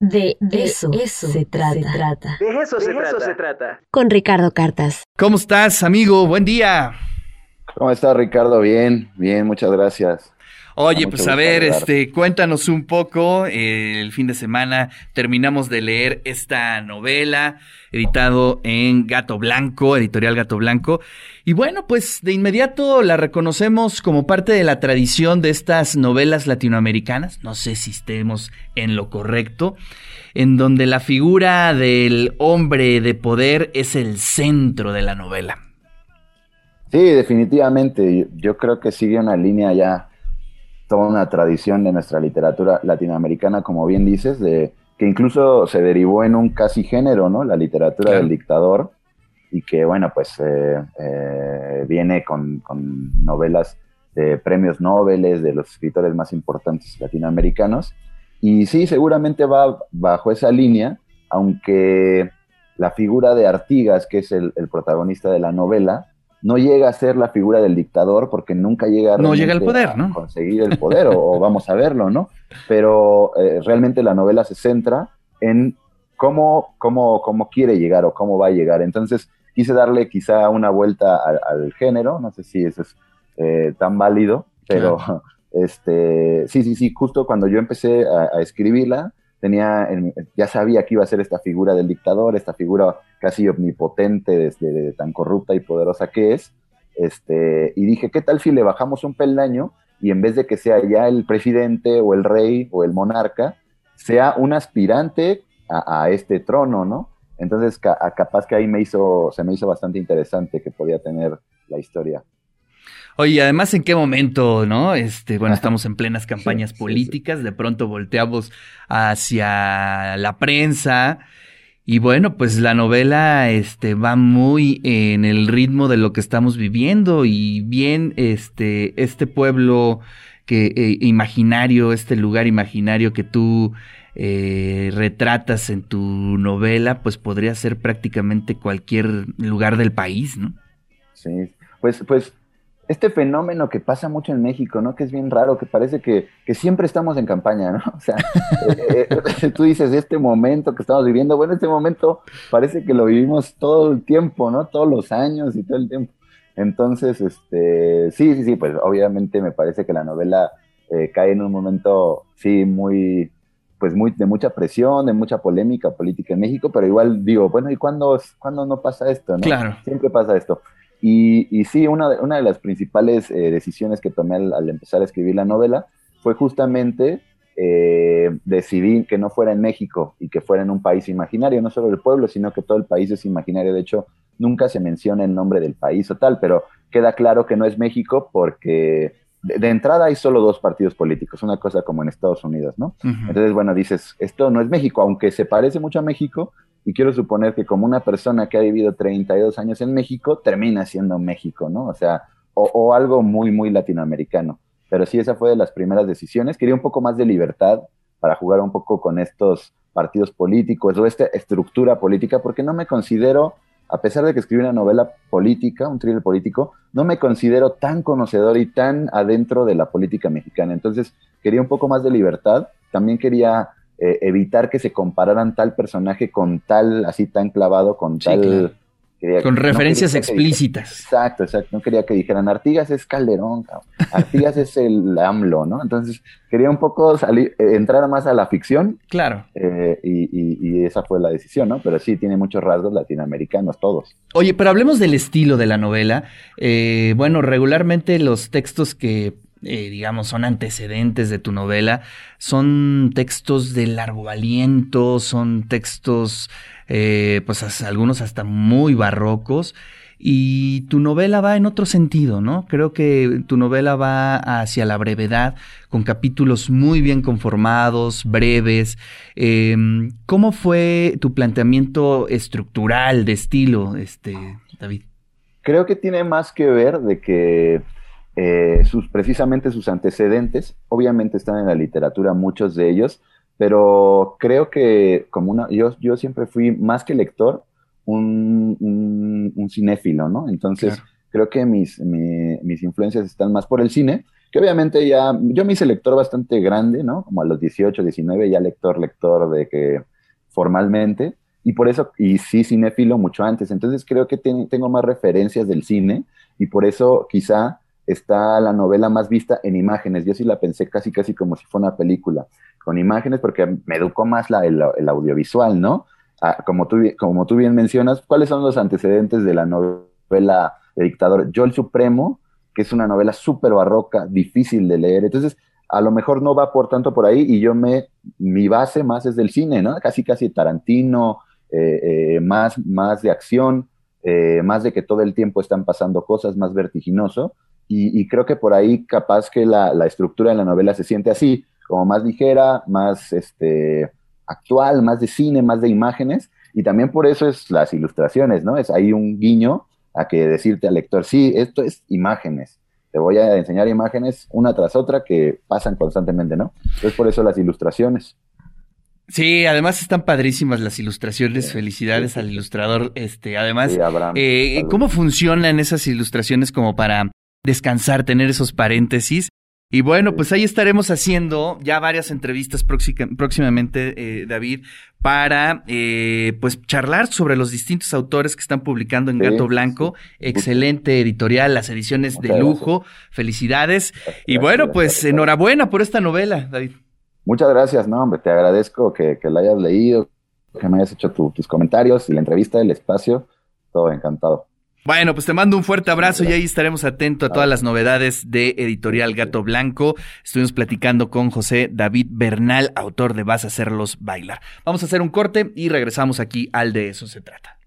De, eso, se, trata. De eso, se, trata. se trata. Con Ricardo Cartas. ¿Cómo estás, amigo? Buen día. ¿Cómo estás, Ricardo? Bien, bien, muchas gracias. Oye, pues a ver, este, cuéntanos un poco. el fin de semana terminamos de leer esta novela, editado en Gato Blanco, editorial Gato Blanco. Y bueno, pues de inmediato la reconocemos como parte de la tradición de estas novelas latinoamericanas. No sé si estemos en lo correcto, en donde la figura del hombre de poder es el centro de la novela. Sí, definitivamente. Yo creo que sigue una línea ya toda una tradición de nuestra literatura latinoamericana, como bien dices, de que incluso se derivó en un casi género, ¿no? La literatura del dictador, y que, bueno, pues eh, eh, viene con, novelas de premios Nobel, de los escritores más importantes latinoamericanos. Y sí, seguramente va bajo esa línea, aunque la figura de Artigas, que es el protagonista de la novela, no llega a ser la figura del dictador porque nunca llega, no llega el poder, a conseguir el poder o, vamos a verlo, ¿no? Pero eh, realmente la novela se centra en cómo, cómo, cómo quiere llegar o cómo va a llegar. Entonces quise darle quizá una vuelta al, género, no sé si eso es eh, tan válido, pero este, sí, sí, sí, justo cuando yo empecé a escribirla, tenía, ya sabía que iba a ser esta figura del dictador, esta figura casi omnipotente, desde tan corrupta y poderosa que es, este, y dije, ¿qué tal si le bajamos un peldaño y en vez de que sea ya el presidente o el rey o el monarca, sea un aspirante a, este trono, ¿no? Entonces, capaz que ahí me hizo, se me hizo bastante interesante que podía tener la historia. Oye, además, ¿en qué momento, no? Este, bueno, estamos en plenas campañas políticas, de pronto volteamos hacia la prensa. Y bueno, pues la novela este, va muy en el ritmo de lo que estamos viviendo y bien este, este pueblo que, eh, imaginario, este lugar imaginario que tú eh, retratas en tu novela, pues podría ser prácticamente cualquier lugar del país, ¿no? Sí, pues, pues este fenómeno que pasa mucho en México, ¿no? Que es bien raro, que parece que, siempre estamos en campaña, ¿no? O sea, eh, eh, tú dices, este momento que estamos viviendo, bueno, este momento parece que lo vivimos todo el tiempo, ¿no? Todos los años y todo el tiempo. Entonces, este, sí, sí, sí, pues obviamente me parece que la novela eh, cae en un momento, sí, muy, pues muy, de mucha presión, de mucha polémica política en México, pero igual digo, bueno, ¿y cuándo, cuándo no pasa esto, no? Claro. Siempre pasa esto. Y, sí, una de, una de las principales eh, decisiones que tomé al, empezar a escribir la novela fue justamente eh, decidir que no fuera en México y que fuera en un país imaginario, no solo el pueblo, sino que todo el país es imaginario. De hecho, nunca se menciona el nombre del país o tal, pero queda claro que no es México porque de, entrada hay solo dos partidos políticos, una cosa como en Estados Unidos, ¿no? Entonces, bueno, dices, esto no es México, aunque se parece mucho a México, y quiero suponer que como una persona que ha vivido 32 años en México, termina siendo México, ¿no? O sea, o, algo muy, muy latinoamericano. Pero sí, esa fue de las primeras decisiones. Quería un poco más de libertad para jugar un poco con estos partidos políticos o esta estructura política, porque no me considero, a pesar de que escribí una novela política, un thriller político, no me considero tan conocedor y tan adentro de la política mexicana. Entonces, quería un poco más de libertad. También quería eh, evitar que se compararan tal personaje con tal, así tan clavado, con tal... con referencias explícitas. exacto, exacto. No quería que dijeran, Artigas es Calderón, Artigas es el AMLO, ¿no? Entonces quería un poco salir, eh, entrar más a la ficción. Claro. Eh, y, esa fue la decisión, ¿no? Pero sí, tiene muchos rasgos latinoamericanos, todos. Oye, pero hablemos del estilo de la novela. bueno, regularmente los textos que eh, digamos, son antecedentes de tu novela, son textos de largo aliento, son textos, eh, pues algunos hasta muy barrocos. Y tu novela va en otro sentido, ¿no? Creo que tu novela va hacia la brevedad, con capítulos muy bien conformados, breves. Em, ¿Cómo fue tu planteamiento estructural de estilo, este, David? Creo que tiene más que ver de que eh, sus, precisamente sus antecedentes, obviamente están en la literatura muchos de ellos, pero creo que como una, yo, yo siempre fui más que lector, un, un, cinéfilo, ¿no? Entonces creo que mis, mis influencias están más por el cine que obviamente ya, yo me hice lector bastante grande, ¿no? Como a los 18, 19, ya lector, lector de que formalmente, y por eso, y sí cinéfilo mucho antes, entonces creo que tengo más referencias del cine, y por eso quizá está la novela más vista en imágenes, yo sí la pensé casi, casi como si fuera una película, con imágenes, porque me educó más la, el, audiovisual, ¿no? Ah, como, tú, como tú bien mencionas, ¿cuáles son los antecedentes de la novela de Dictador? Yo el Supremo, que es una novela súper barroca, difícil de leer. Entonces, a lo mejor no va por tanto por ahí y yo me, mi base más es del cine, ¿no? Casi, casi Tarantino, eh, eh, más, más de acción, eh, más de que todo el tiempo están pasando cosas, más vertiginoso. Y, creo que por ahí capaz que la, la, estructura de la novela se siente así, como más ligera, más este, actual, más de cine, más de imágenes. Y también por eso es las ilustraciones, ¿no? Es ahí un guiño a que decirte al lector, sí, esto es imágenes. Te voy a enseñar imágenes una tras otra que pasan constantemente, ¿no? Es por eso las ilustraciones. Sí, además están padrísimas las ilustraciones. Felicidades al ilustrador. Este, además, eh, ¿cómo funcionan esas ilustraciones como para descansar, tener esos paréntesis? Y bueno, pues ahí estaremos haciendo ya varias entrevistas próximamente, eh, David, para eh, pues charlar sobre los distintos autores que están publicando en Gato Blanco. Excelente editorial, las ediciones de lujo. Felicidades. y bueno, pues enhorabuena por esta novela, David. Muchas gracias, no, hombre, te agradezco que, la hayas leído, que me hayas hecho tus comentarios y la entrevista, el espacio, todo encantado. Bueno, pues te mando un fuerte abrazo y ahí estaremos atentos a todas las novedades de Editorial Gato Blanco. Estuvimos platicando con José David Bernal, autor de Vas a hacerlos bailar. Vamos a hacer un corte y regresamos aquí al de eso se trata.